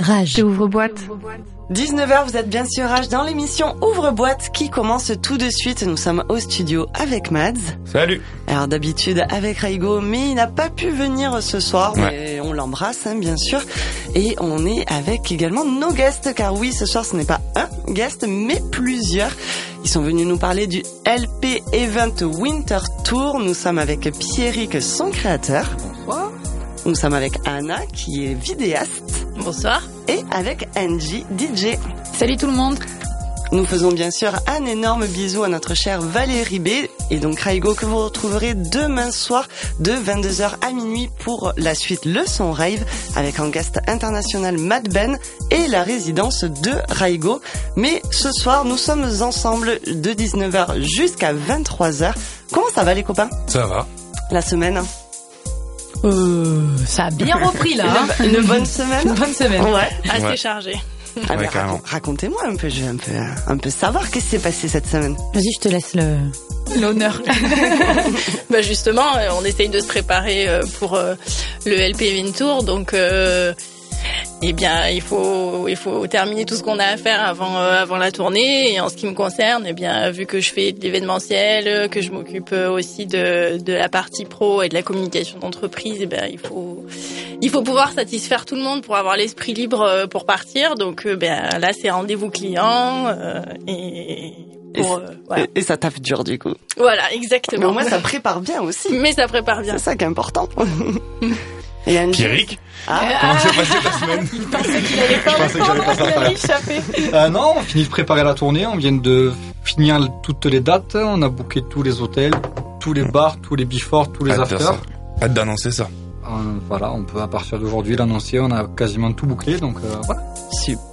Rage. Ouvre-boîte. 19h, vous êtes bien sûr Rage dans l'émission Ouvre-boîte qui commence tout de suite. Nous sommes au studio avec Mads. Salut. Alors d'habitude avec Raigo, mais il n'a pas pu venir ce soir, mais on l'embrasse hein, bien sûr. Et on est avec également nos guests, car oui, ce soir ce n'est pas un guest, mais plusieurs. Ils sont venus nous parler du LP Event Winter Tour. Nous sommes avec Pierrick, son créateur. Nous sommes avec Anna, qui est vidéaste. Bonsoir. Et avec Angie, DJ. Salut tout le monde. Nous faisons bien sûr un énorme bisou à notre chère Valérie B. Et donc Raigo que vous retrouverez demain soir de 22h à minuit pour la suite Le Son Rave avec un guest international Mad Ben et la résidence de Raigo. Mais ce soir nous sommes ensemble de 19h jusqu'à 23h. Comment ça va les copains? Ça va. La semaine? Euh, ça a bien repris là. hein. Une, une bonne semaine Une bonne semaine. Ouais. assez Ouais. chargé. Ah, Ouais, mais carrément. racon- Racontez-moi un peu, je veux un peu, un peu savoir qu'est-ce qui s'est passé cette semaine. Vas-y, je te laisse le l'honneur. Bah justement, euh, on essaye de se préparer euh, pour le LP Tour, donc euh, eh bien il faut il faut terminer tout ce qu'on a à faire avant euh, avant la tournée. Et en ce qui me concerne, eh bien vu que je fais de l'événementiel, que je m'occupe euh, aussi de de la partie pro et de la communication d'entreprise, eh bien il faut il faut pouvoir satisfaire tout le monde pour avoir l'esprit libre euh, pour partir. Donc euh, ben là c'est rendez-vous client euh, et pour, euh, voilà. Et, et ça tape dur du coup. Voilà, Mais exactement. au moins ça prépare bien aussi. Mais ça prépare bien. C'est ça qui est important. Et Angie Pierrick, Ah, comment s'est passée ta semaine Il pensait qu'il allait pas Je pensais que j'allais pas répondre, il faire ça. Euh, non, on finit de préparer la tournée, on vient de finir toutes les dates, on a booké tous les hôtels, tous les bars, tous les before, tous les Hâte afters. ça. Hâte d'annoncer ça. Euh, voilà, on peut à partir d'aujourd'hui l'annoncer, on a quasiment tout bouclé, donc euh, voilà. super.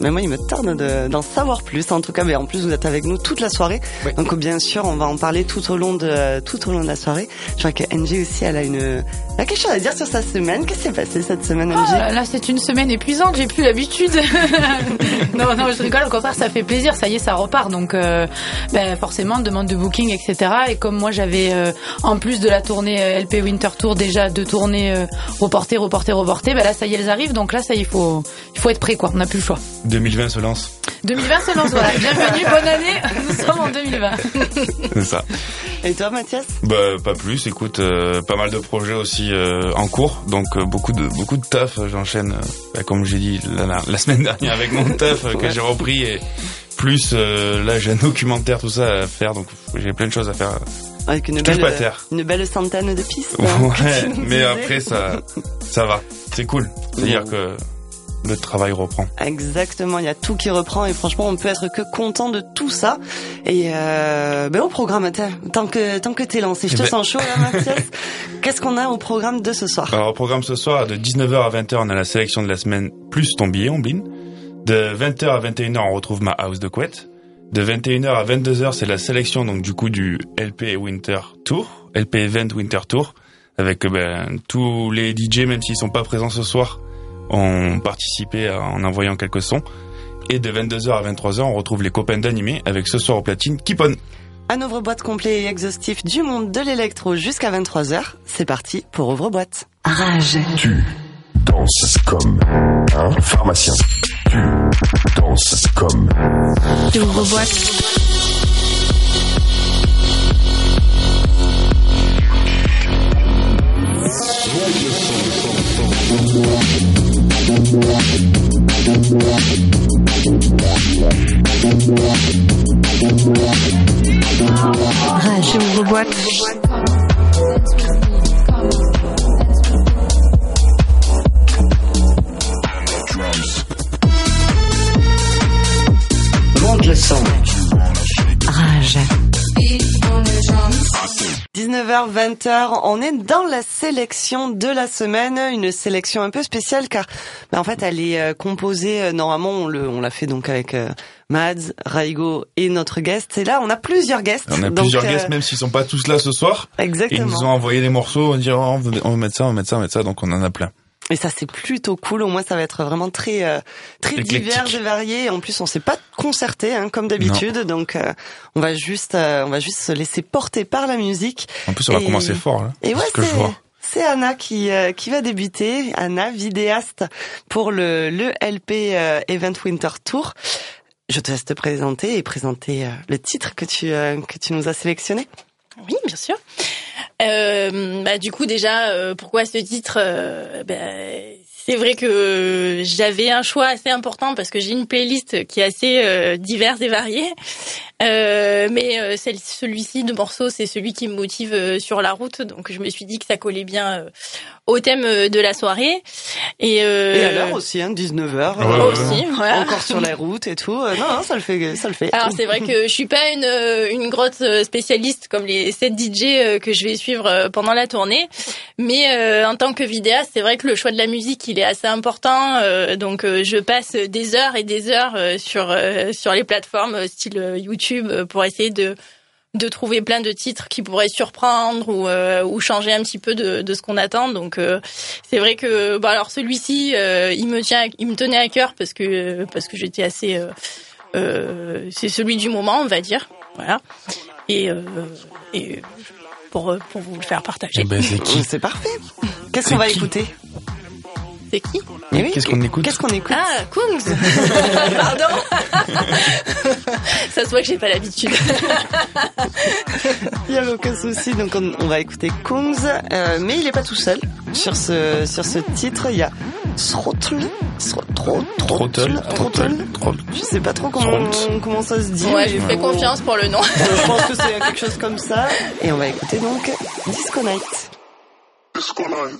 Mais moi, il me tarde de- d'en savoir plus. En tout cas, mais en plus, vous êtes avec nous toute la soirée. Oui. Donc, bien sûr, on va en parler tout au long de tout au long de la soirée. Je crois que Angie aussi, elle a une, elle a quelque chose à dire sur sa semaine. Qu'est-ce qui s'est passé cette semaine, Angie Ah, là, c'est une semaine épuisante, j'ai plus l'habitude. non, non, je rigole, au contraire, ça fait plaisir, ça y est, ça repart. Donc, euh, ben, forcément, demande de booking, etc. Et comme moi, j'avais, euh, en plus de la tournée euh, LP Winter Tour, déjà deux tournées euh, reportées, reportées, reportées, ben là, ça y est, elles arrivent. Donc là, ça y est, il faut, il faut être prêt, quoi. On n'a plus le choix. 2020 se lance. 2020 se lance, voilà. Bienvenue, bonne année. Nous sommes en 2020. C'est ça. Et toi, Mathias? Bah pas plus. Écoute, euh, pas mal de projets aussi euh, en cours, donc euh, beaucoup de beaucoup de taf. J'enchaîne, euh, bah, comme j'ai dit la, la- la semaine dernière avec mon taf que j'ai repris et plus euh, là j'ai un documentaire tout ça à faire, donc j'ai plein de choses à faire. Avec une Je belle, pas terre. une belle centaine de pistes. hein, Ouais, mais après ça ça va, c'est cool. C'est-à-dire que le travail reprend. Exactement, il y a tout qui reprend et franchement, on peut être que content de tout ça. Et euh, ben au programme, tant que tant que t'es lancé, je Eh te ben- sens chaud là, Mathias. Qu'est-ce qu'on a au programme de ce soir? Alors au programme ce soir, de 19h à 20h, on a la sélection de la semaine plus ton billet, Ombline. De 20h à 21h, on retrouve ma house de couette. De 21h à 22h, c'est la sélection donc du coup du LP Winter Tour, LP Event Winter Tour, avec ben, tous les DJ, même s'ils sont pas présents ce soir, ont participé à- en envoyant quelques sons. Et de 22h à 23h, on retrouve les copains d'animé avec ce soir au platine Kipon. Un ouvre-boîte complet et exhaustif du monde de l'électro jusqu'à 23h. C'est parti pour ouvre-boîte. Rage. Tu danses comme un pharmacien. Tu danses comme Ouvre-boîte. Rage. Ouvre-boîte. Monte le son. Rage. 19h, 20h, on est dans la sélection de la semaine, une sélection un peu spéciale car ben, en fait elle est euh, composée, euh, normalement on le on l'a fait donc avec euh, Mads, Raigo et notre guest et là on a plusieurs guests. On a Donc, plusieurs euh, guests, même s'ils sont pas tous là ce soir. Et ils Exactement. nous ont envoyé des morceaux, on dit oh, on veut on veut mettre ça, on veut mettre ça, on veut mettre ça, donc on en a plein. Et ça c'est plutôt cool. Au moins ça va être vraiment très euh, très Éclectique. divers et varié. En plus on s'est pas concerté hein, comme d'habitude, donc euh, on va juste euh, on va juste se laisser porter par la musique. En plus, on va commencer fort là. Et ouais ce que je c'est vois. c'est Anna qui euh, qui va débuter. Anna, vidéaste pour le le LP euh, Event Winter Tour. Je te laisse te présenter et présenter euh, le titre que tu euh, que tu nous as sélectionné. Oui, bien sûr. Euh, bah, du coup, déjà, euh, pourquoi ce titre euh, bah, C'est vrai que j'avais un choix assez important parce que j'ai une playlist qui est assez euh, diverse et variée. Euh, mais euh, celui-ci de morceaux, c'est celui qui me motive euh, sur la route. Donc, je me suis dit que ça collait bien euh, au thème euh, de la soirée. Et, euh, Et à l'heure aussi, hein, 19h. Ouais, aussi, voilà. Encore sur la route et tout. Euh, non, non, ça le fait, ça le fait. Alors c'est vrai que je suis pas une une grosse spécialiste comme les 7 DJ que je vais suivre pendant la tournée, mais euh, en tant que vidéaste, c'est vrai que le choix de la musique il est assez important. euh, donc euh, je passe des heures et des heures euh, sur euh, sur les plateformes euh, style euh, YouTube euh, pour essayer de de trouver plein de titres qui pourraient surprendre ou euh, ou changer un petit peu de, de ce qu'on attend. Donc euh, c'est vrai que bon alors celui-ci euh, il me tient il me tenait à cœur parce que parce que j'étais assez euh, euh, c'est celui du moment, on va dire. Voilà. Et, euh, et pour, pour vous le faire partager. Eh ben, c'est parfait. Qu'est-ce qu'on va écouter? C'est qui oui, Qu'est-ce qu'on écoute Qu'est-ce qu'on écoute Ah, Kungs Pardon Ça se voit que j'ai pas l'habitude. Il y a aucun souci. Donc on, on va écouter Kungs, euh, mais il est pas tout seul sur ce sur ce titre. Il y a Throttle, Throttle, Throttle, Throttle. Je sais pas trop comment comment ça se dit. Ouais, je lui fais confiance pour le nom. Je pense que c'est quelque chose comme ça. Et on va écouter donc Disco Night. Colored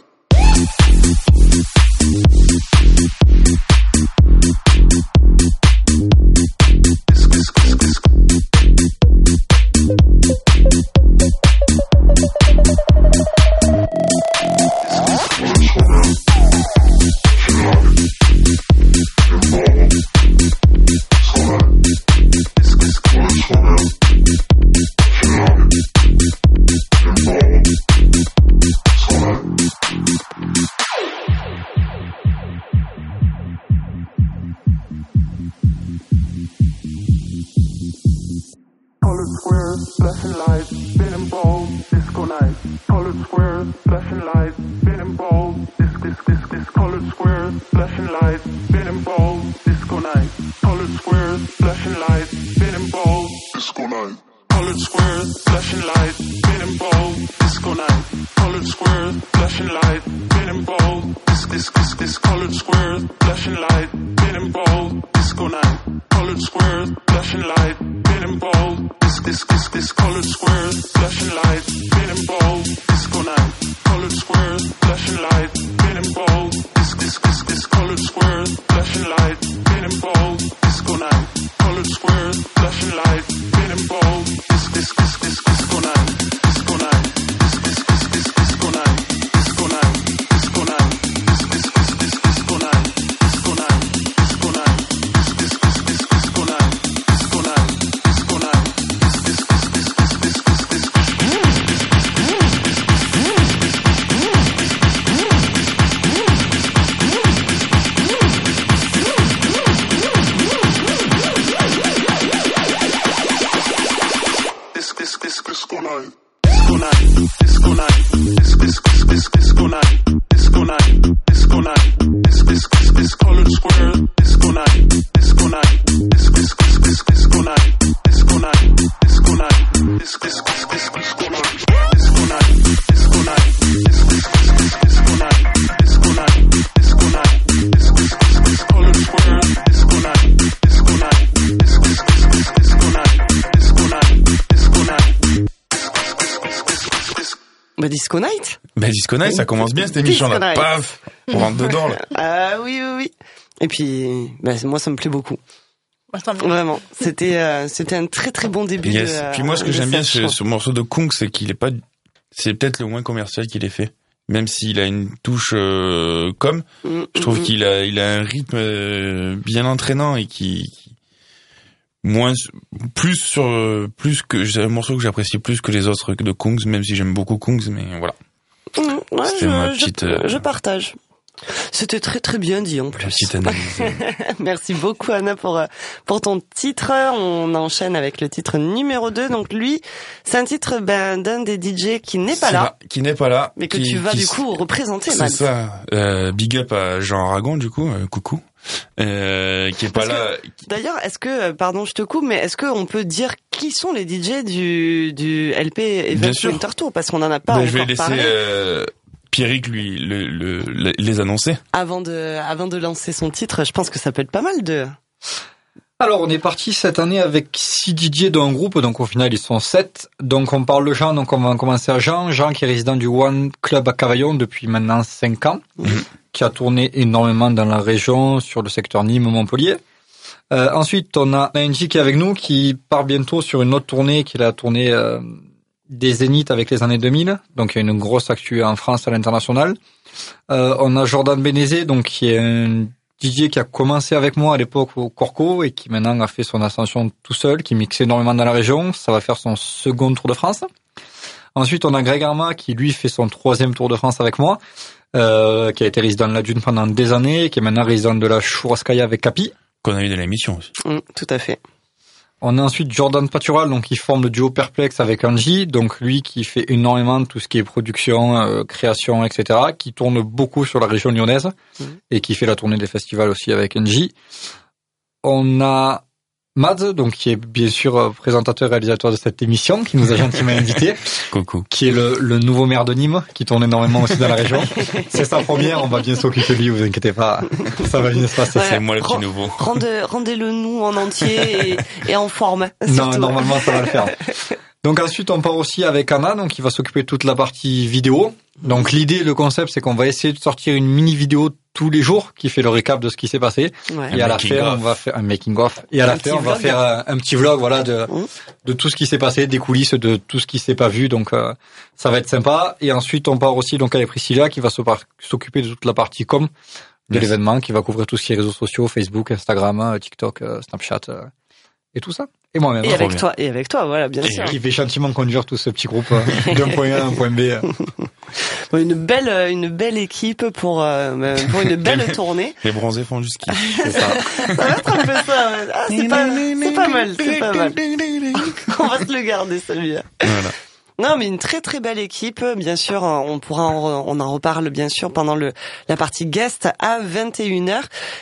Ça commence bien cette émission là. Paf On rentre dedans là. Ah oui, oui, oui. Et puis, bah, moi, ça me plaît beaucoup. Vraiment. C'était, euh, c'était un très très bon début. Yes. de, euh, Puis moi, ce que j'aime bien cette ce, morceau de Kung, c'est qu'il est pas, c'est peut-être le moins commercial qu'il ait fait. Même s'il a une touche euh, comme, Mm, je trouve mm, qu'il a, il a un rythme euh, bien entraînant et qui, qui- moins, plus sur, plus que, c'est un morceau que j'apprécie plus que les autres de Kungs, même si j'aime beaucoup Kungs, mais voilà. Mm, ouais, C'était je, ma je- petite, euh, je partage. C'était très très bien dit en plus. Merci beaucoup Anna pour euh, pour ton titre. On enchaîne avec le titre numéro 2. Donc lui, c'est un titre ben, d'un des DJ qui n'est pas C'est là, Qui n'est pas là. mais que qui- tu vas qui du coup représenter. C'est ça. Euh, big up à Jean Aragon, du coup. euh, coucou. Euh, qui est pas Parce que- là. D'ailleurs, est-ce que, euh, pardon, je te coupe, mais est-ce qu'on peut dire qui sont les DJ du, du LP Event. Winter Tour? Parce qu'on n'en a pas Ben, encore je vais laisser euh, Pierrick lui le, le- le- les annoncer. avant de, avant de lancer son titre. Je pense que ça peut être pas mal de... Alors, on est parti cette année avec 6 DJ dans un groupe, donc au final ils sont 7. Donc on parle de Jean, donc on va commencer à Jean. Jean qui est résident du One Club à Cavaillon depuis maintenant 5 ans, Mhm. Qui a tourné énormément dans la région, sur le secteur Nîmes-Montpellier. Euh, ensuite, on a Angie qui est avec nous, qui part bientôt sur une autre tournée, qui est la tournée euh, des Zéniths avec les années 2000. Donc il y a une grosse actu en France à l'international. Euh, on a Jordan Benezé, donc qui est un DJ qui a commencé avec moi à l'époque au Corco et qui maintenant a fait son ascension tout seul, qui mixe énormément dans la région. Ça va faire son second Tour de France. Ensuite, on a Greg Arma qui lui fait son troisième Tour de France avec moi, euh, qui a été résident de la Dune pendant des années, qui est maintenant résident de la Churrascaia avec Capi. Qu'on a eu de l'émission aussi. Mm, tout à fait. On a ensuite Jordan Patural, donc qui forme le duo Perplex avec Angie, donc lui qui fait énormément de tout ce qui est production, euh, création, etc., qui tourne beaucoup sur la région lyonnaise Mhm. et qui fait la tournée des festivals aussi avec Angie. On a Mads, donc qui est bien sûr euh, présentateur et réalisateur de cette émission, qui nous a gentiment invités, Coucou. qui est le, le nouveau maire de Nîmes, qui tourne énormément aussi dans la région. C'est sa première, on va bien s'occuper de lui, vous inquiétez pas, ça va bien se passer. C'est moi le petit nouveau. Rendez- Rendez-le nous en entier et, et en forme. Non, normalement, ça va le faire. Donc ensuite, on part aussi avec Anna, donc qui va s'occuper de toute la partie vidéo. Donc l'idée, le concept, c'est qu'on va essayer de sortir une mini vidéo tous les jours qui fait le récap de ce qui s'est passé. Ouais. Et à la fin, of. on va faire un making of. Et à la fin, on va faire un, un petit vlog, voilà, de Mhm. de tout ce qui s'est passé, des coulisses, de tout ce qui s'est pas vu. Donc euh, ça va être sympa. Et ensuite, on part aussi donc avec Priscilla qui va s'occuper de toute la partie com de l'événement, qui va couvrir tout ce qui est réseaux sociaux, Facebook, Instagram, euh, TikTok, euh, Snapchat euh, et tout ça. Et moi-même. Et avec bien. toi, et avec toi, voilà, bien Et sûr. qui fait gentiment conduire tout ce petit groupe euh, d'un point A à un point B. Bon, Une belle, euh, une belle équipe pour, euh, euh, pour une belle tournée. Les bronzés font jusqu'à. C'est ça. Ça va être un peu ça. Ah, c'est pas, c'est pas mal, c'est pas mal. On va se le garder celui-là. Voilà. Non, mais une très très belle équipe. Bien sûr, on pourra en, re- on en reparle bien sûr pendant le la partie guest à 21h.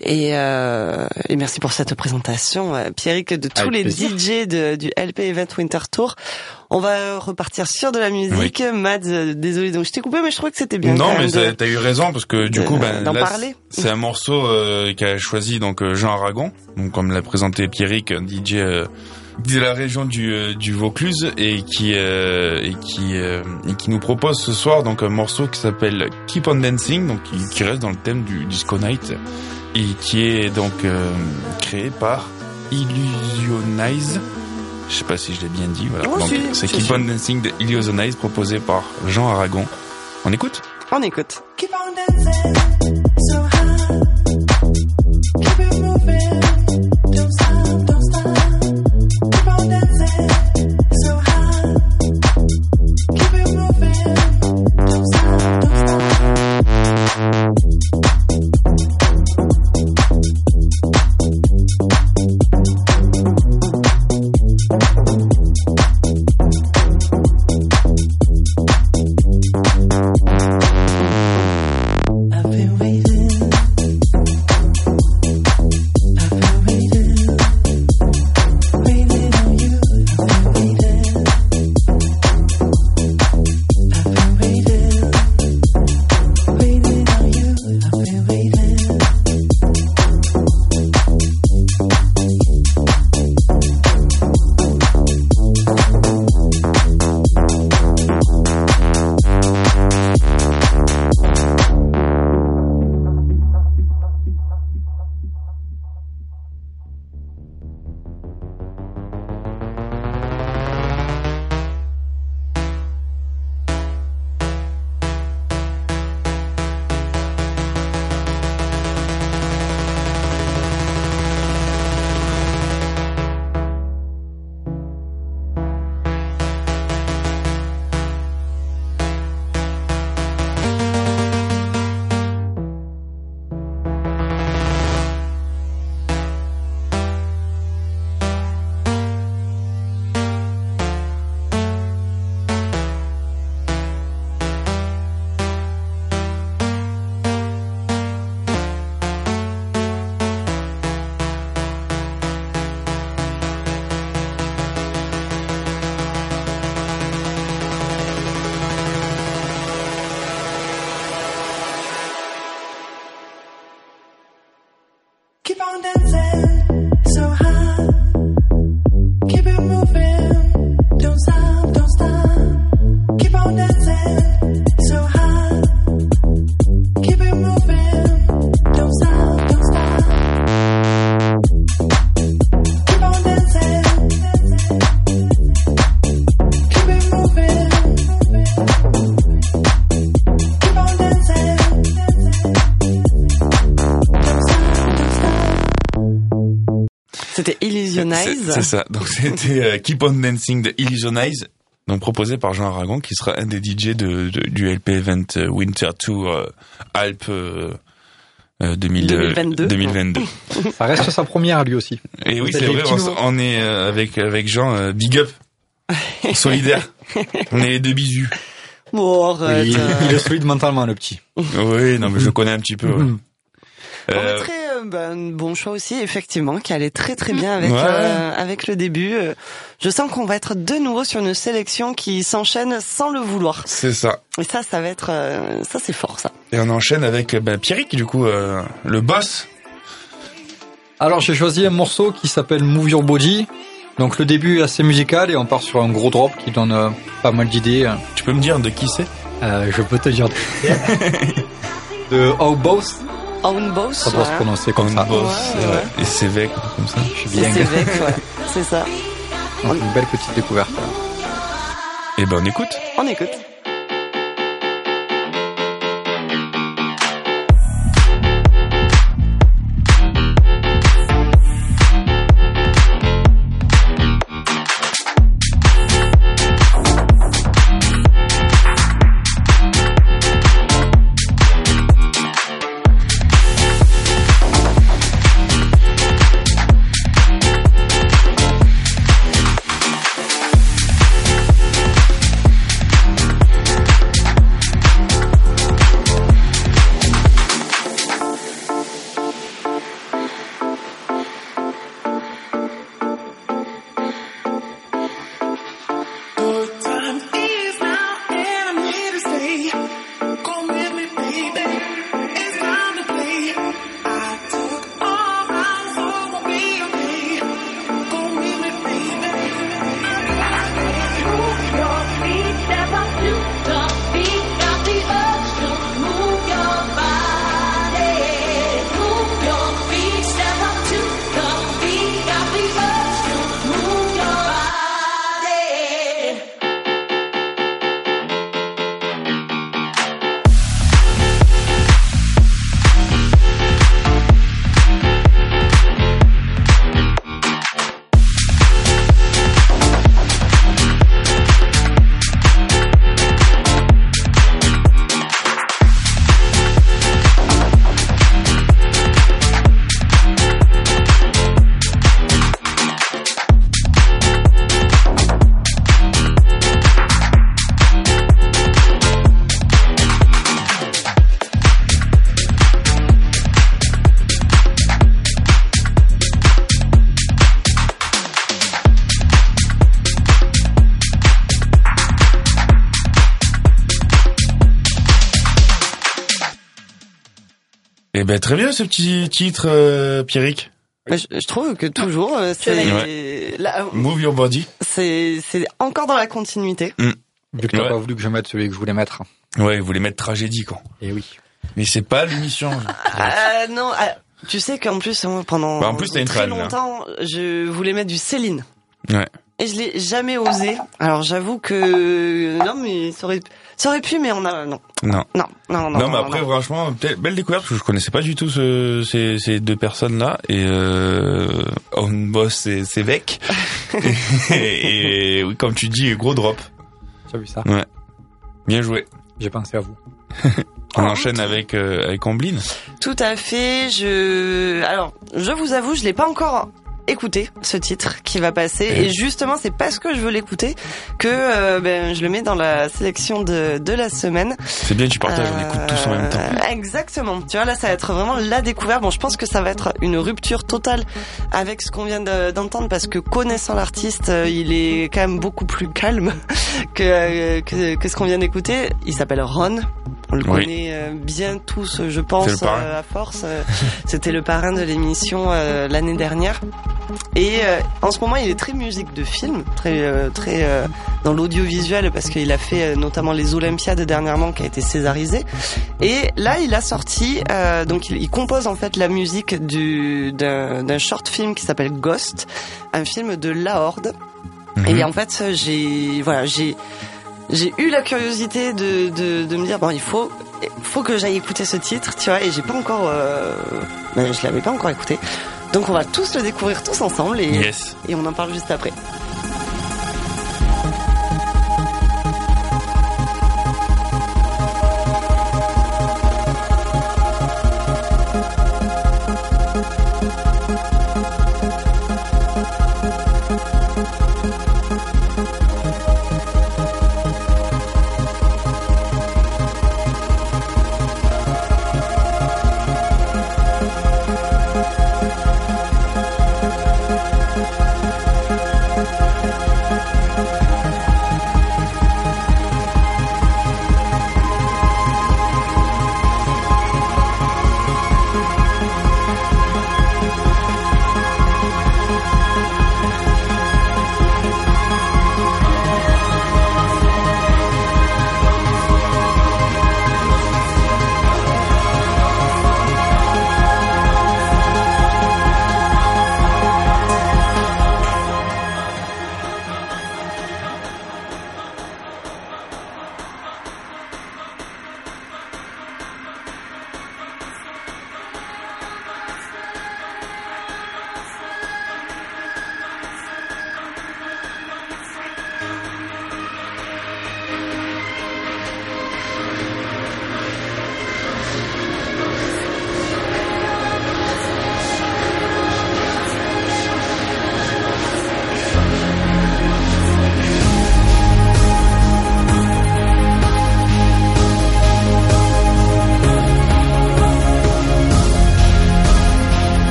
Et, euh, et merci pour cette présentation, euh, Pierrick, de tous Avec les plaisir. DJ de, du LP Event Winter Tour. On va repartir sur de la musique. Mads, euh, désolé donc je t'ai coupé, mais je trouvais que c'était bien. Non, mais de- t'as eu raison parce que du de- coup, ben là, c'est un morceau euh, qu'a choisi donc euh, Jean Aragon, donc comme l'a présenté Pierrick, un DJ euh, de la région du, euh, du Vaucluse et qui euh, et qui euh, et qui nous propose ce soir donc un morceau qui s'appelle Keep on Dancing, donc qui, qui reste dans le thème du disco night et qui est donc euh, créé par Illusionize. Je sais pas si je l'ai bien dit. Voilà. Oh, donc c'est si, Keep si. on Dancing de Illusionize proposé par Jean Aragon. On écoute? On écoute. Keep on dancing so Illusionize. C'est ça. Donc c'était euh, Keep on Dancing de Illusionize, donc proposé par Jean Aragon, qui sera un des DJ de, de- du LP Event euh, Winter Tour euh, Alpes euh, euh, 2000, 2022. 2022. Ça reste sa première à lui aussi. Et oui, c'est vrai, on, est euh, avec avec Jean euh, big up, solidaire. on est les deux bisous. Bon, arrête. il, euh. il est solide mentalement, le petit. Oui, non mais je le connais un petit peu. ouais. On mettrait un bon choix aussi, effectivement, qui allait très très bien avec Ouais. euh, avec le début. Euh, Je sens qu'on va être de nouveau sur une sélection qui s'enchaîne sans le vouloir. c'est ça. Et ça, ça va être, euh, ça c'est fort, ça. Et on enchaîne avec bah, Pierrick, du coup, euh, le boss. Alors j'ai choisi un morceau qui s'appelle Move Your Body. Donc le début est assez musical et on part sur un gros drop qui donne euh, pas mal d'idées. Tu peux me dire de qui c'est? Euh, je peux te dire de How Boss, Own Boss. ça doit se prononcer comme ça. Euh, et Sévèque, comme ça. Je suis C'est bien. Sévèque, ouais. C'est ça. Donc, une belle petite découverte. Et ben on écoute. On écoute. Ben très bien ce petit titre, euh, Pierrick. Mais Je, je trouve que toujours, euh, c'est là, Move your body. c'est c'est encore dans la continuité. Vu que t'as Ouais. pas voulu que je mette celui que je voulais mettre. Ouais, vous voulez mettre tragédie quoi. Et oui. Mais c'est pas l'émission. Ah non, ah, tu sais qu'en plus pendant Bah, en plus, t'as une très là. longtemps, je voulais mettre du Céline. Ouais. Et je l'ai jamais osé. Alors j'avoue que non mais ça aurait ça aurait pu mais on a non Non. non non non. Non, mais après, franchement, belle découverte, parce que je connaissais pas du tout ce, ces, ces deux personnes-là. Et euh, On Boss et Sévèque. et, et oui, comme tu dis, gros drop. As vu ça Bien joué. J'ai pensé à vous. On enchaîne avec, euh, avec Amblin. Tout à fait. Je alors je vous avoue je l'ai pas encore écouté ce titre qui va passer Et- et justement c'est parce que je veux l'écouter que euh, ben je le mets dans la sélection de de la semaine. C'est bien, tu partages, on écoute tous en même temps. Euh, Exactement. Tu vois, là, ça va être vraiment la découverte. Bon, je pense que ça va être une rupture totale avec ce qu'on vient de- d'entendre parce que connaissant l'artiste, euh, il est quand même beaucoup plus calme que, que, que ce qu'on vient d'écouter. Il s'appelle Ron. On le Oui. connaît euh, bien tous, je pense, euh, à force. Euh, C'était le parrain de l'émission euh, l'année dernière. Et euh, en ce moment, il est très musique de film, très euh, très euh, dans l'audiovisuel parce qu'il a fait euh, notamment les Olympiades dernièrement, qui a été césarisé. Et là, il a sorti, euh, donc il, il compose en fait la musique du d'un d'un short film qui s'appelle Ghost, un film de La Horde. Mhm. Et en fait, j'ai voilà, j'ai j'ai eu la curiosité de, de, de me dire bon, il faut faut que j'aille écouter ce titre, tu vois, et j'ai pas encore, euh, ben, je l'avais pas encore écouté. Donc on va tous le découvrir tous ensemble et, Yes. et on en parle juste après.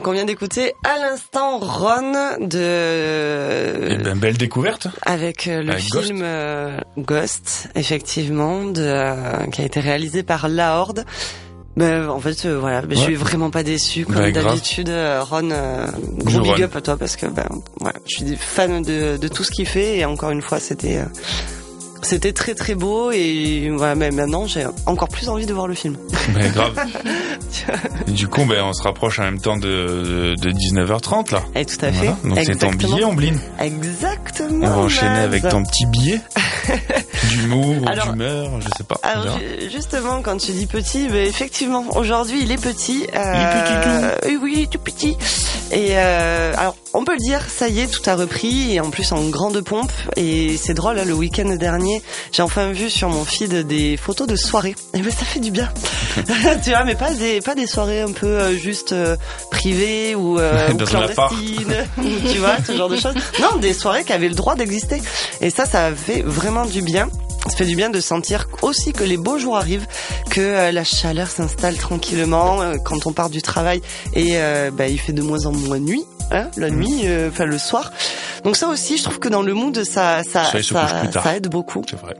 Donc on vient d'écouter à l'instant Ron de Eh ben, belle découverte. avec euh, le Avec film euh, Ghost, effectivement, de, euh, qui a été réalisé par La Horde. Ben, en fait, euh, voilà, ben, je suis vraiment pas déçu comme grave. d'habitude. Ron, euh, gros big Ron. up à toi parce que ben, voilà, je suis fan de, de tout ce qu'il fait et encore une fois, c'était euh, c'était très très beau et mais maintenant j'ai encore plus envie de voir le film. Ben, grave. Du coup, ben, on se rapproche en même temps de, de 19h30 là. Et tout à fait. Voilà. Donc c'est ton billet, Ombline. Exactement. On va enchaîner avec ton petit billet d'humour d'humeur, je sais pas. Alors justement, quand tu dis petit, ben, effectivement, aujourd'hui il est petit. Euh, Il est petit, oui, oui, tout petit. Et euh, alors, on peut le dire, ça y est, tout a repris et en plus en grande pompe. Et c'est drôle, là, le week-end dernier, j'ai enfin vu sur mon feed des photos de soirées. Et ben ça fait du bien, tu vois, mais pas des pas des soirées un peu euh, juste euh, privées ou, euh, ou clandestines, tu vois, ce genre de choses. Non, des soirées qui avaient le droit d'exister. Et ça, ça fait vraiment du bien. Ça fait du bien de sentir aussi que les beaux jours arrivent, que la chaleur s'installe tranquillement quand on part du travail et euh, bah, il fait de moins en moins nuit. Hein, la Mm. nuit, euh, enfin le soir. Donc ça aussi, je trouve que dans le mood, ça, ça, Ça, ça, ça aide beaucoup. C'est vrai.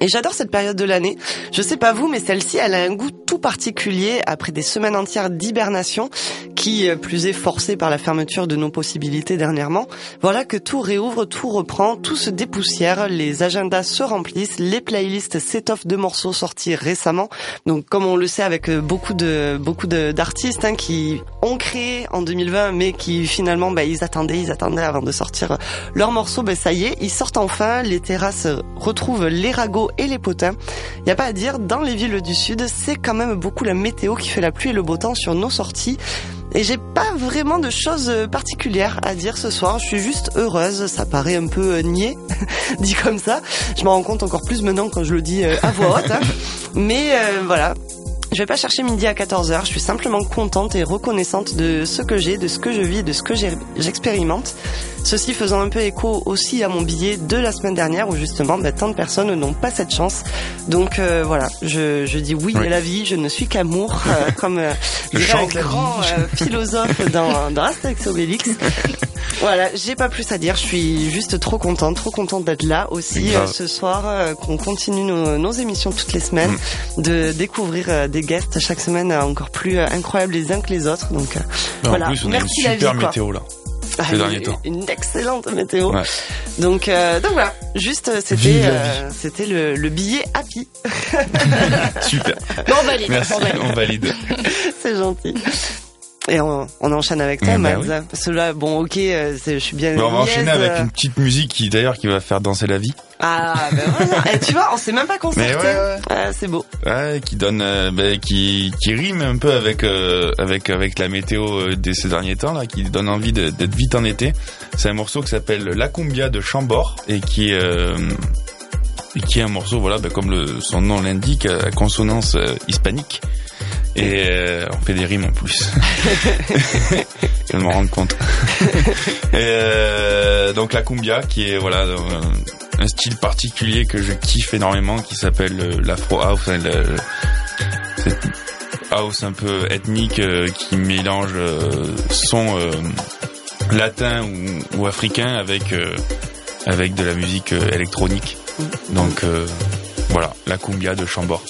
Et j'adore cette période de l'année. Je sais pas vous, mais celle-ci, elle a un goût tout particulier après des semaines entières d'hibernation qui euh, plus est forcé par la fermeture de nos possibilités dernièrement. Voilà que tout réouvre, tout reprend, tout se dépoussière, les agendas se remplissent, les playlists s'étoffent de morceaux sortis récemment. Donc comme on le sait avec euh, beaucoup de beaucoup de- d'artistes hein, qui ont créé en 2020 mais qui finalement bah, ils attendaient, ils attendaient avant de sortir leurs morceaux, ben ça y est, ils sortent enfin, les terrasses retrouvent les ragots et les potins. Y a pas à dire, dans les villes du sud, c'est quand même beaucoup la météo qui fait la pluie et le beau temps sur nos sorties. Et j'ai pas vraiment de choses euh, particulières à dire ce soir. Je suis juste heureuse. Ça paraît un peu euh, niais, dit comme ça. Je m'en rends compte encore plus maintenant quand je le dis euh, à voix haute. hein. Mais euh, voilà. Je vais pas chercher midi à 14h, je suis simplement contente et reconnaissante de ce que j'ai, de ce que je vis, de ce que j'expérimente. Ceci faisant un peu écho aussi à mon billet de la semaine dernière où justement bah, tant de personnes n'ont pas cette chance. Donc euh, voilà, je, je dis oui Oui. à la vie, je ne suis qu'amour, euh, comme euh, la grand euh, philosophe dans, dans Astérix Obélix. Voilà, j'ai pas plus à dire. Je suis juste trop contente, trop contente d'être là aussi euh, ce soir, euh, qu'on continue nos, nos émissions toutes les semaines, Mm. de découvrir euh, des guests chaque semaine euh, encore plus incroyables les uns que les autres. Donc euh, En voilà, plus, on a une merci la vie. quoi. là. Ah, une- temps. Une excellente météo. Ouais. Donc, euh, donc voilà, juste euh, c'était euh, c'était le, le billet happy. Super. Bon, on valide. Merci, on valide. C'est gentil. Et on, on enchaîne avec toi, Eh ben Mads. Parce que là, bon, ok, je suis bien. On va enchaîner avec une petite musique qui d'ailleurs qui va faire danser la vie. Ah, ben voilà. Et tu vois, on s'est même pas concerté. Ouais, ouais. Ah, c'est beau. Ouais, qui donne, euh, ben, qui qui rime un peu avec euh, avec avec la météo euh, de ces derniers temps là, qui donne envie d'être vite en été. C'est un morceau qui s'appelle La Cumbia de Chambord et qui est euh, et qui est un morceau voilà, ben, comme le, son nom l'indique, à consonance hispanique. Et euh, on fait des rimes en plus. Je m'en rendre compte. Et euh, donc la cumbia, qui est voilà euh, un style particulier que je kiffe énormément, qui s'appelle euh, l'afro house, le- cette house un peu ethnique euh, qui mélange euh, son euh, latin ou, ou africain avec euh, avec de la musique euh, électronique. Donc euh, voilà, la cumbia de Chambord.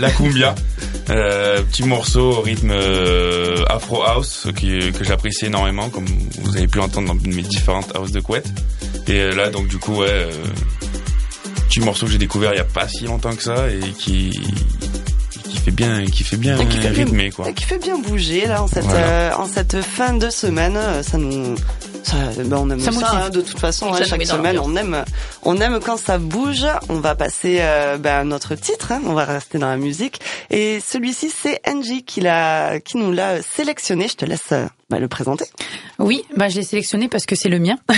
La cumbia, euh, petit morceau au rythme euh, Afro House qui, que j'apprécie énormément, comme vous avez pu entendre dans mes différentes houses de couette. Et euh, là, donc du coup, ouais, euh, petit morceau que j'ai découvert il y a pas si longtemps que ça et qui qui fait bien, qui fait bien Et qui fait bien- rythmé quoi. Et qui fait bien bouger là en cette Voilà. euh, en cette fin de semaine. Ça nous ça, ben, on aime Ça hein, de toute façon. Ça hein, chaque semaine on aime on aime quand ça bouge. On va passer euh, ben, notre titre. hein, on va rester dans la musique. Et celui-ci c'est Angie qui l'a qui nous l'a sélectionné. Je te laisse ben, le présenter. Oui, bah je l'ai sélectionné parce que c'est le mien.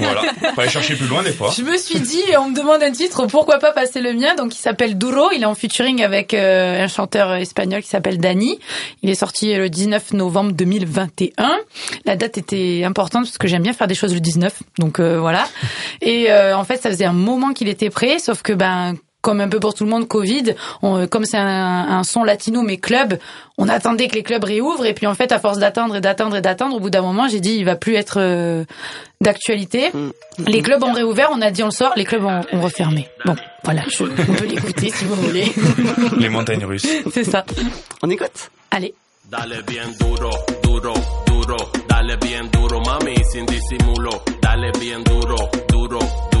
Voilà, faut aller chercher plus loin des fois. Je me suis dit, on me demande un titre, pourquoi pas passer le mien? Donc il s'appelle Duro, il est en featuring avec euh, un chanteur espagnol qui s'appelle Dani. Il est sorti le 19 novembre 2021. La date était importante parce que j'aime bien faire des choses le 19, donc euh, voilà. Et euh, en fait, ça faisait un moment qu'il était prêt, sauf que ben comme un peu pour tout le monde, Covid, on- comme c'est un, un son latino mais club, on attendait que les clubs réouvrent et puis en fait, à force d'attendre et d'attendre et d'attendre, au bout d'un moment, j'ai dit il va plus être euh, d'actualité. Les clubs ont réouvert, on a dit on le sort, les clubs ont, ont refermé. Bon, voilà, je, on peut l'écouter si vous voulez. Les montagnes russes. C'est ça. On écoute. Allez. Dale bien duro, duro, duro, dale bien duro, mami, sin disimulo. Dale bien duro, duro, duro,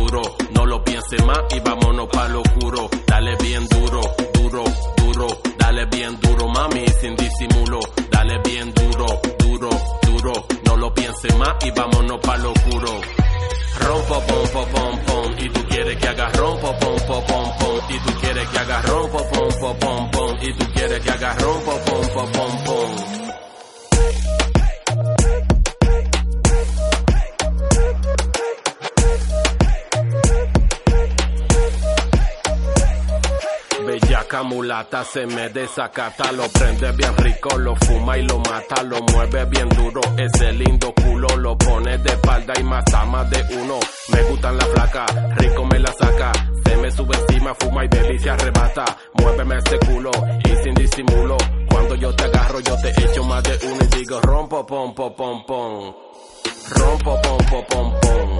no lo pienses más y vámonos pa' lo oscuro. Dale bien duro, duro, duro, dale bien duro, mami, sin disimulo. Dale bien duro, duro, duro, no lo pienses más y vámonos pa' lo oscuro. Rompo, pom, pom, pom, y tú quieres que haga rompo, pom, pom, pom, y tú quieres que haga rompo, pom, pom, pom, y tú quieres que haga rompo, pom, pom, pom, Bellaca mulata se me desacata, lo prende bien rico, lo fuma y lo mata, lo mueve bien duro, ese lindo culo lo pone de espalda y mata más de uno. Me gustan la flaca, rico me la saca, se me sube encima, fuma y delicia arrebata, muéveme ese culo y sin disimulo. Cuando yo te agarro yo te echo más de uno y digo rompo pom pom pom pom, rompo pom pom pom pom,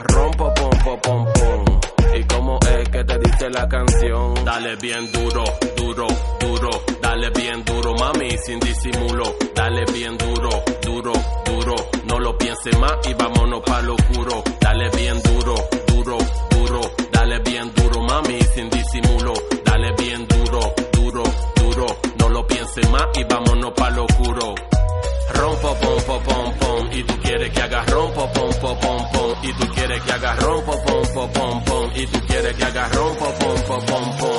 rompo pom pom pom pom. ¿Y cómo es que te dice la canción? Dale bien duro, duro, duro, dale bien duro, mami, sin disimulo. Dale bien duro, duro, duro, no lo pienses más y vámonos pa' lo oscuro. Dale bien duro, duro, duro, dale bien duro, mami, sin disimulo. Dale bien duro, duro, duro, no lo pienses más y vámonos pa' lo oscuro. Rompo pom pom pom pom y tú quieres que haga rompo pom pom pom pom y tú quieres que haga rompo pom pom pom pom y tú quieres que haga rompo pom pom pom pom.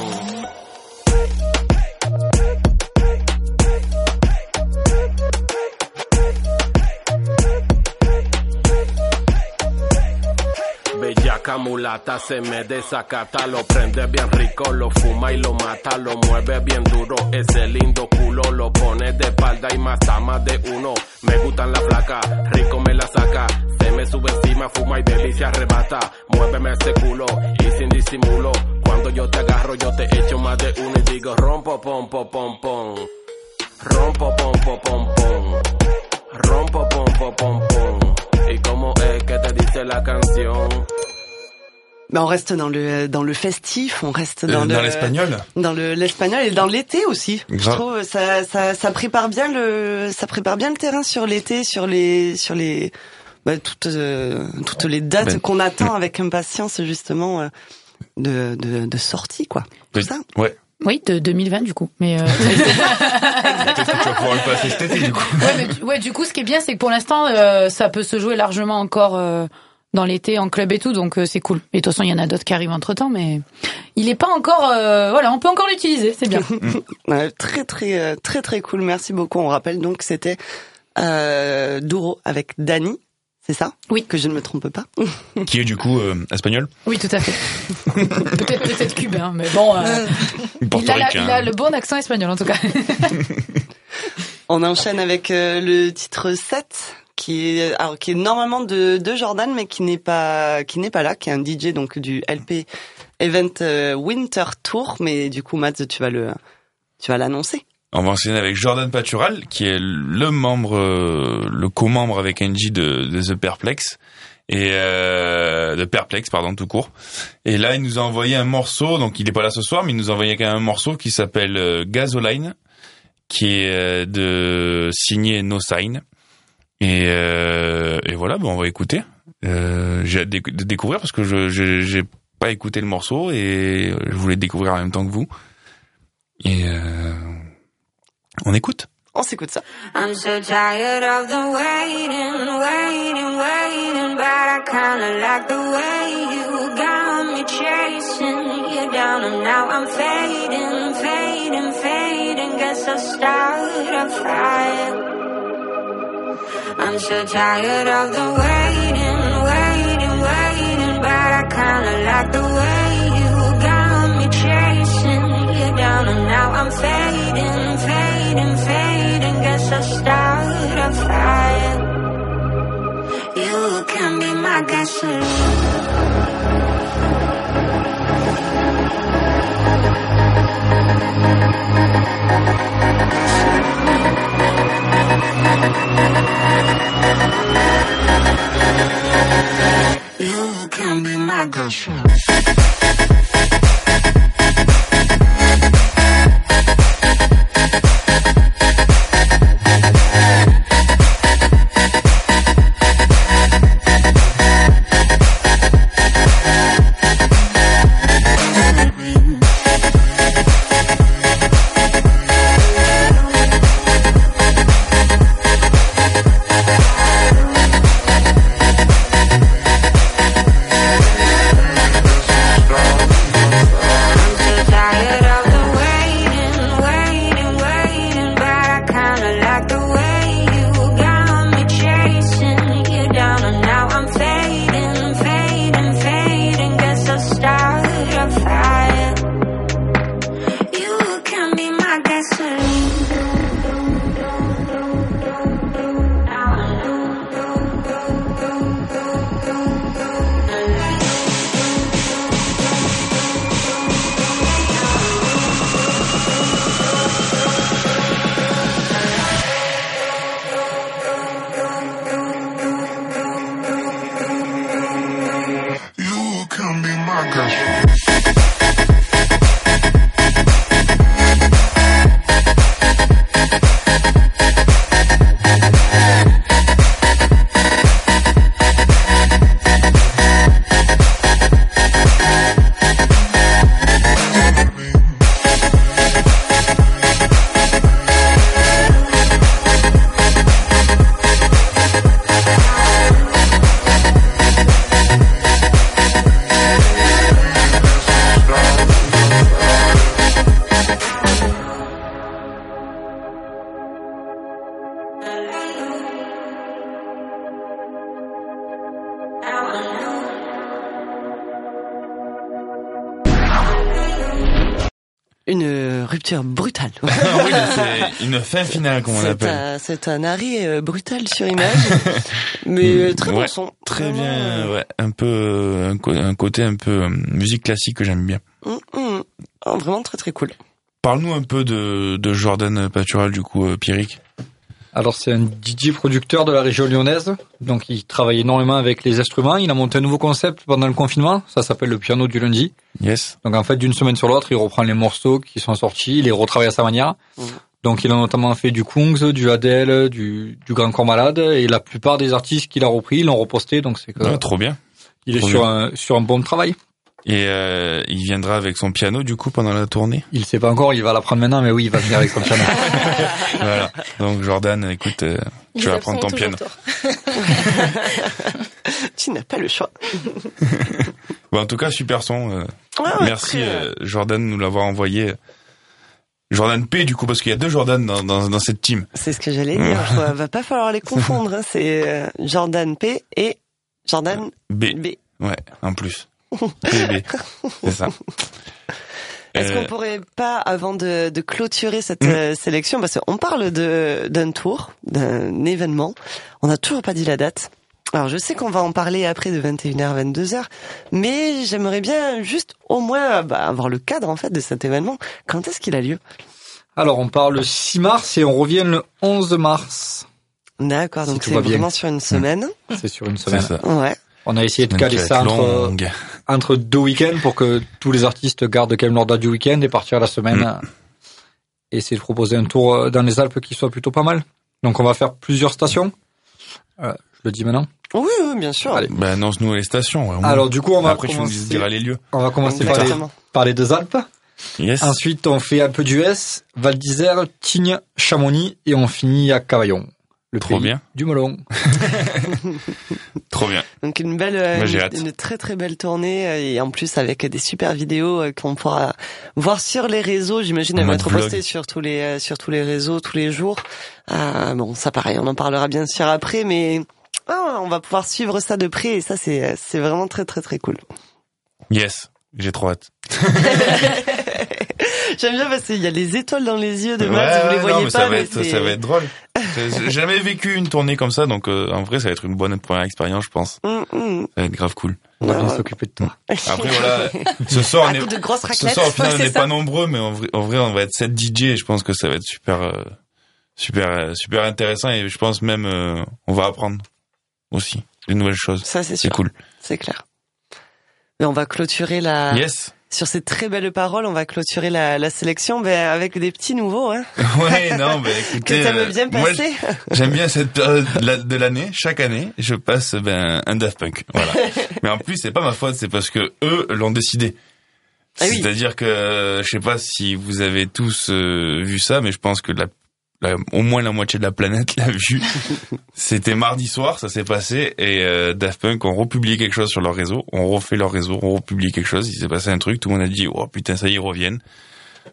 Mulata se me desacata, lo prende bien rico, lo fuma y lo mata, lo mueve bien duro, ese lindo culo lo pone de espalda y mata más de uno. Me gustan la flaca, rico me la saca, se me sube encima, fuma y delicia arrebata, muéveme ese culo y sin disimulo. Cuando yo te agarro yo te echo más de uno y digo rompo pom pom pom pom, rompo pom pom pom pom, rompo pom pom pom pom. ¿Y cómo es que te dice la canción? Ben on reste dans le dans le festif, on reste dans le dans l'espagnol dans le l'espagnol et dans l'été aussi. Je trouve ça ça ça prépare bien le ça prépare bien le terrain sur l'été, sur les sur les bah, toutes euh, toutes les dates Ben, qu'on attend avec impatience justement euh, de de de sortie quoi. Tout ça. Ouais. Oui, de 2020 du coup. Mais euh, Peut-être que tu vas pouvoir le passer cet été du coup. ouais, mais ouais, du coup, ce qui est bien, c'est que pour l'instant, euh, ça peut se jouer largement encore euh, dans l'été en club et tout, donc euh, c'est cool. Et de toute façon, il y en a d'autres qui arrivent entre temps, mais il est pas encore. euh, voilà, on peut encore l'utiliser, c'est bien. Ouais, très très euh, très très cool. Merci beaucoup. On rappelle donc que c'était euh, Douro avec Dani. C'est ça? Oui. Que je ne me trompe pas. Qui est du coup euh, espagnol, Oui, tout à fait. peut-être peut-être cubain, mais bon. euh, il, a la- il a le bon accent espagnol en tout cas. On enchaîne avec euh, le titre 7 qui est normalement de, Jordan mais qui n'est pas qui n'est pas là, qui est un DJ donc du LP Event euh, Winter Tour mais du coup Matt tu vas le tu vas l'annoncer. On va enchaîner avec Jordan Patural, qui est le membre, euh, le co-membre avec Angie de, The Perplex et euh, Perplex, pardon, tout court. Et là, il nous a envoyé un morceau, donc il est pas là ce soir, mais il nous a envoyé quand même un morceau qui s'appelle euh, Gasoline, qui est de signé No Sign. Et, euh, et voilà, bon, on va écouter. Euh, j'ai hâte de découvrir parce que je j'ai pas écouté le morceau et je voulais le découvrir en même temps que vous. Et euh, on écoute. On s'écoute ça. I'm so tired of the waiting, waiting, waiting, but I kinda like the way you got me chasing you down, and now I'm fading, fading, fading. Guess I'll start a fire. I'm so tired of the waiting, waiting, waiting, but I kinda like the way you got me chasing you down, and now I'm fading, fading, fading. Guess I'll start a fire. You can be my gasoline. You mushrooms. Rupture brutale. oui, c'est une fin finale, comme on l'appelle. un, c'est un arrêt euh, brutal sur image, mais euh, très bon son. Très bien, euh, ouais, un peu un, côté un peu musique classique que j'aime bien. hum, hum. Oh, vraiment très très cool. Parle-nous un peu de, de Jordan Patural, du coup, Pierrick. Alors c'est un DJ producteur de la région lyonnaise, donc il travaille énormément avec les instruments. Il a monté un nouveau concept pendant le confinement, ça s'appelle le piano du lundi. Yes. Donc en fait d'une semaine sur l'autre, il reprend les morceaux qui sont sortis, il les retravaille à sa manière. Mhm. Donc il a notamment fait du Kungs, du Adele, du, du Grand Corps Malade, et la plupart des artistes qu'il a repris, ils l'ont reposté, donc c'est que Ah, trop bien. il est trop sur bien. un, sur un bon travail. Et euh, il viendra avec son piano, du coup, pendant la tournée. Il sait pas encore, il va l'apprendre maintenant, mais oui, il va venir avec son piano. voilà. Donc Jordan, écoute, euh, tu vas prendre ton piano. Tu n'as pas le choix. Bon, en tout cas, super son. euh, Ah ouais, merci très, euh, Jordan de nous l'avoir envoyé. Jordan P, du coup, parce qu'il y a deux Jordan dans, dans, dans cette team. C'est ce que j'allais dire. Je vois, va pas falloir les confondre. hein. C'est euh, Jordan P et Jordan B. B. Ouais, en plus. C'est ça. Est-ce Euh, qu'on pourrait pas, avant de, de clôturer cette euh, sélection, parce qu'on parle de d'un tour, d'un événement, on n'a toujours pas dit la date. Alors je sais qu'on va en parler après de 21h à 22h, mais j'aimerais bien juste au moins bah, avoir le cadre en fait de cet événement. Quand est-ce qu'il a lieu? Alors, on part le 6 mars et on revient le 11 mars. D'accord, donc c'est bien. vraiment sur une semaine. C'est sur une semaine. ça. Ouais. On a essayé de caler ça entre, longue. Entre deux week-ends pour que tous les artistes gardent quand même leur date du week-end et partir la semaine. Mm. euh, Et essayer de proposer un tour euh, dans les Alpes qui soit plutôt pas mal. Donc on va faire plusieurs stations. Euh, je le dis maintenant. Oui, oui, bien sûr. Allez. Bah, annonce-nous les stations. ouais. Alors du coup on va Après, nous commencer, diras les lieux. on va commencer par les, par les deux Alpes. Yes. Ensuite on fait un peu d'US, Val d'Isère, Tignes, Chamonix et on finit à Cavaillon. Le Trop pays bien. du melon. Trop bien. Donc une belle, euh, Moi, une, très très belle tournée euh, et en plus avec des super vidéos euh, qu'on pourra voir sur les réseaux. J'imagine elles vont être postées sur tous les sur tous les réseaux tous les jours. Euh, bon, ça pareil, on en parlera bien sûr après, mais ah, on va pouvoir suivre ça de près et ça c'est c'est vraiment très très très cool. Yes. J'ai trop hâte. J'aime bien parce qu'il y a les étoiles dans les yeux de Ouais, Matt. vous les ouais, voyez non, mais pas, ça va mais être, c'est- ça va être drôle. J'ai jamais vécu une tournée comme ça, donc euh, en vrai, ça va être une bonne première expérience, je pense. Hum, hum. Ça va être grave cool. On va Ouais, bien ouais. s'occuper de toi. Après, voilà, ce soir, on est, ce soir, au final, ouais, on c'est n'est pas nombreux, mais en vrai, en vrai, on va être 7 DJ et je pense que ça va être super, euh, super, euh, super intéressant et je pense même, euh, on va apprendre aussi des nouvelles choses. Ça c'est C'est sûr, cool. c'est clair. Mais on va clôturer la. Yes. Sur ces très belles paroles, on va clôturer la, la sélection ben, avec des petits nouveaux hein, Ouais, non, que écoutez, t'aimes euh, bien passer. J'aime bien cette période de la- de l'année. Chaque année, je passe ben un Daft Punk. Voilà. Mais en plus, c'est pas ma faute, c'est parce que eux l'ont décidé. Ah oui. C'est-à-dire que je sais pas si vous avez tous euh, vu ça, mais je pense que la, la- au moins la moitié de la planète l'a vu. C'était mardi soir, ça s'est passé et euh, Daft Punk ont republié quelque chose sur leur réseau, ont refait leur réseau, ont republié quelque chose. Il s'est passé un truc, tout le monde a dit oh putain ça y est ils reviennent.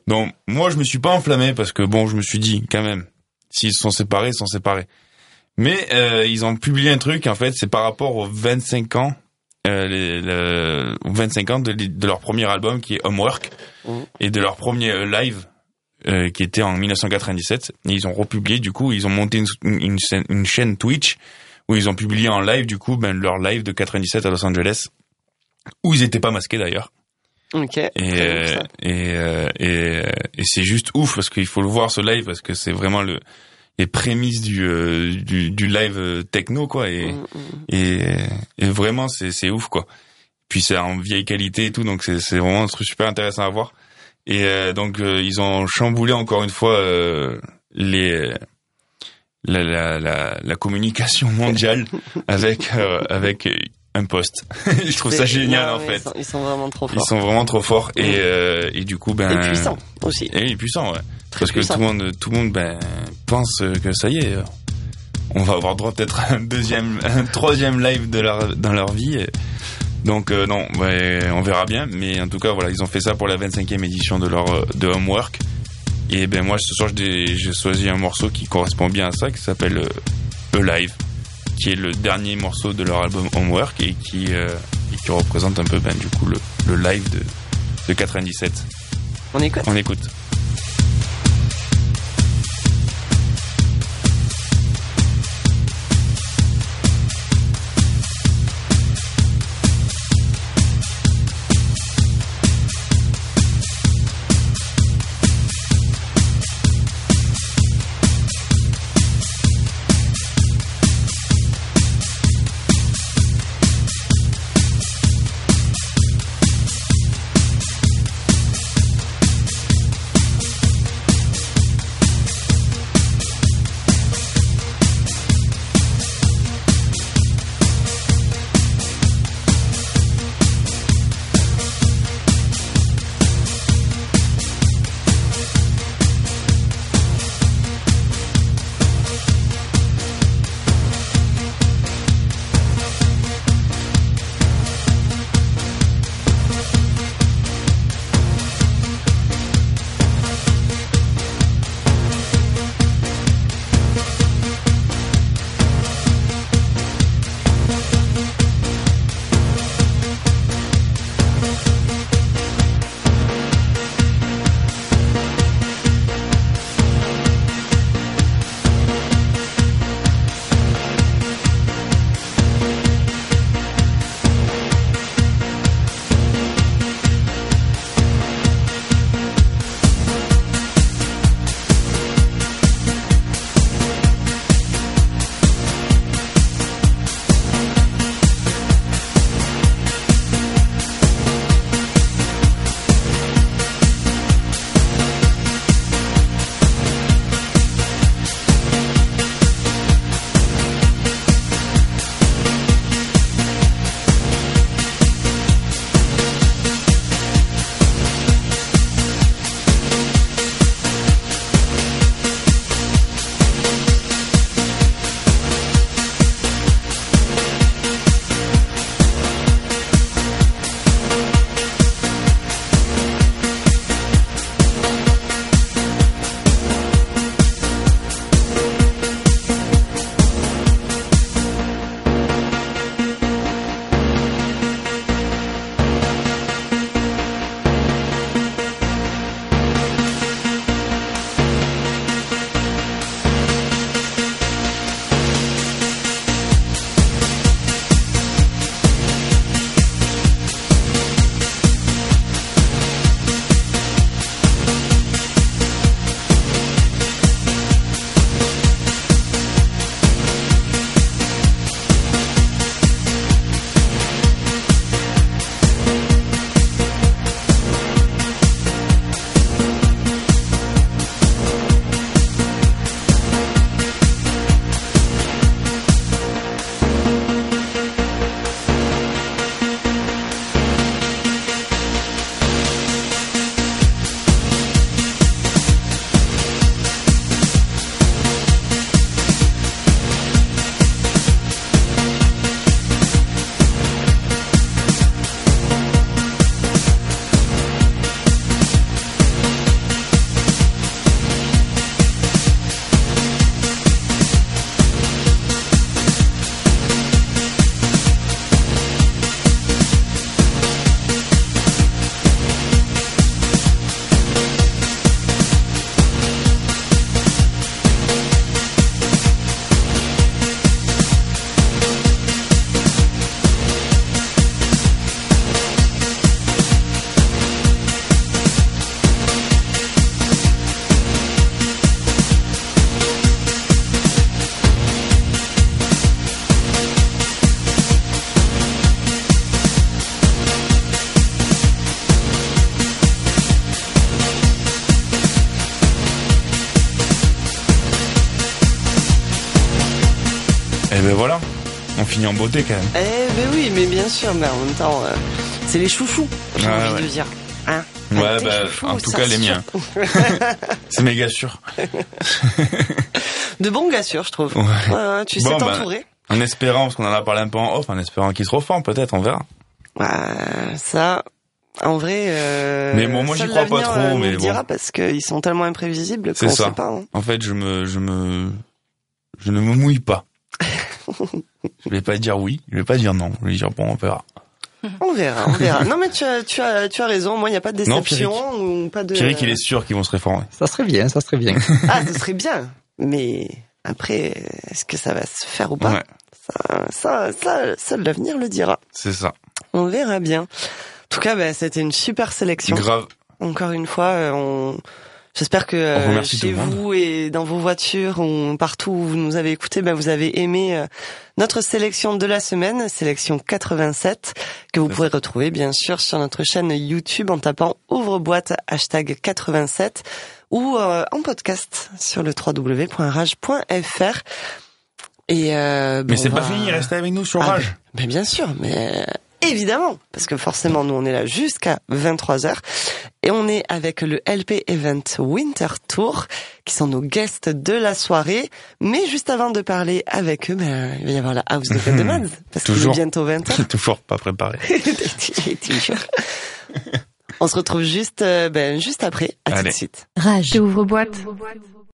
Donc moi je me suis pas enflammé parce que bon je me suis dit quand même s'ils se sont séparés ils se sont séparés. Mais euh, ils ont publié un truc en fait c'est par rapport aux 25 ans euh, les, le, aux 25 ans de, de leur premier album qui est Homework Mhm. et de leur premier euh, live euh, qui était en 1997 et ils ont republié du coup ils ont monté une, une, chaîne- une chaîne Twitch où ils ont publié en live du coup ben leur live de 97 à Los Angeles où ils étaient pas masqués d'ailleurs. Ok. et euh, et euh, et, et c'est juste ouf parce qu'il faut le voir ce live parce que c'est vraiment le les prémices du euh, du, du live euh, techno quoi. Et Mm, mm. et, et vraiment c'est c'est ouf quoi. Puis c'est en vieille qualité et tout donc c'est c'est vraiment un truc super intéressant à voir et euh, donc euh, ils ont chamboulé encore une fois euh, les la, la, la, la communication mondiale avec euh, avec un poste je trouve ça génial non, en fait Ils sont, ils sont vraiment trop ils forts. sont vraiment trop forts et euh, et du coup ben Et puissants aussi. et puissants ouais Très parce que tout le monde tout le monde ben pense que ça y est on va avoir droit peut-être à un deuxième un troisième live de leur dans leur vie et donc euh, non ouais, on verra bien. Mais en tout cas voilà ils ont fait ça pour la 25e édition de leur euh, de Homework. Et ben moi ce soir j'ai choisi un morceau qui correspond bien à ça qui s'appelle euh, Live qui est le dernier morceau de leur album Homework et qui euh, et qui représente un peu ben du coup le, le live de de 97 On écoute? on écoute en beauté quand même. Eh ben oui, mais bien sûr, mais en même temps, euh, c'est les chouchous, j'ai Ouais, envie ouais. de dire. Hein Ouais, Tes bah, chouchous, en tout cas, les miens. C'est méga sûr. de bons gars sûrs, je trouve. Ouais. Tu sais bah, t'entourer. En espérant, parce qu'on en a parlé un peu en off, en espérant qu'ils se reforment, peut-être, on verra. Ouais, ça, en vrai. Euh, Mais bon, moi, j'y crois pas trop, euh, mais le bon. dira parce qu'ils sont tellement imprévisibles C'est qu'on ça. sait pas. hein. En fait, je me, je me, je ne me mouille pas. je vais pas dire oui, je vais pas dire non. Je vais dire bon, on verra. On verra, on verra. non mais tu as, tu as, tu as raison. Moi, il n'y a pas de Non, déception ou pas de. Pierrick, il est sûr qu'ils vont se réformer. Ça serait bien, ça serait bien. Ah, ce serait bien. Mais après, est-ce que ça va se faire ou pas Ouais, ça, ça, ça, seul l'avenir le dira. c'est ça. On verra bien. En tout cas, bah, c'était une super sélection. Grave. Encore une fois, euh, on... j'espère que euh, On chez vous et dans vos voitures ou partout où vous nous avez écoutés, bah, vous avez aimé euh, notre sélection de la semaine, sélection 87, que vous pourrez retrouver bien sûr sur notre chaîne YouTube en tapant ouvre-boîte hashtag 87 ou euh, en podcast sur le www.rage.fr. Et euh, Mais bon, c'est on pas va- fini, restez avec nous sur Ah, Rage. mais bien sûr, mais évidemment, parce que forcément, nous, on est là jusqu'à 23h. Et on est avec le LP Event Winter Tour, qui sont nos guests de la soirée. Mais juste avant de parler avec eux, ben, il va y avoir la house de Fête de Mads, parce qu'il est Toujours. bientôt 20h. Toujours pas préparé. Toujours. On se retrouve juste, euh, ben, juste après. À tout Allez. de suite. Rage. Ouvre boîte.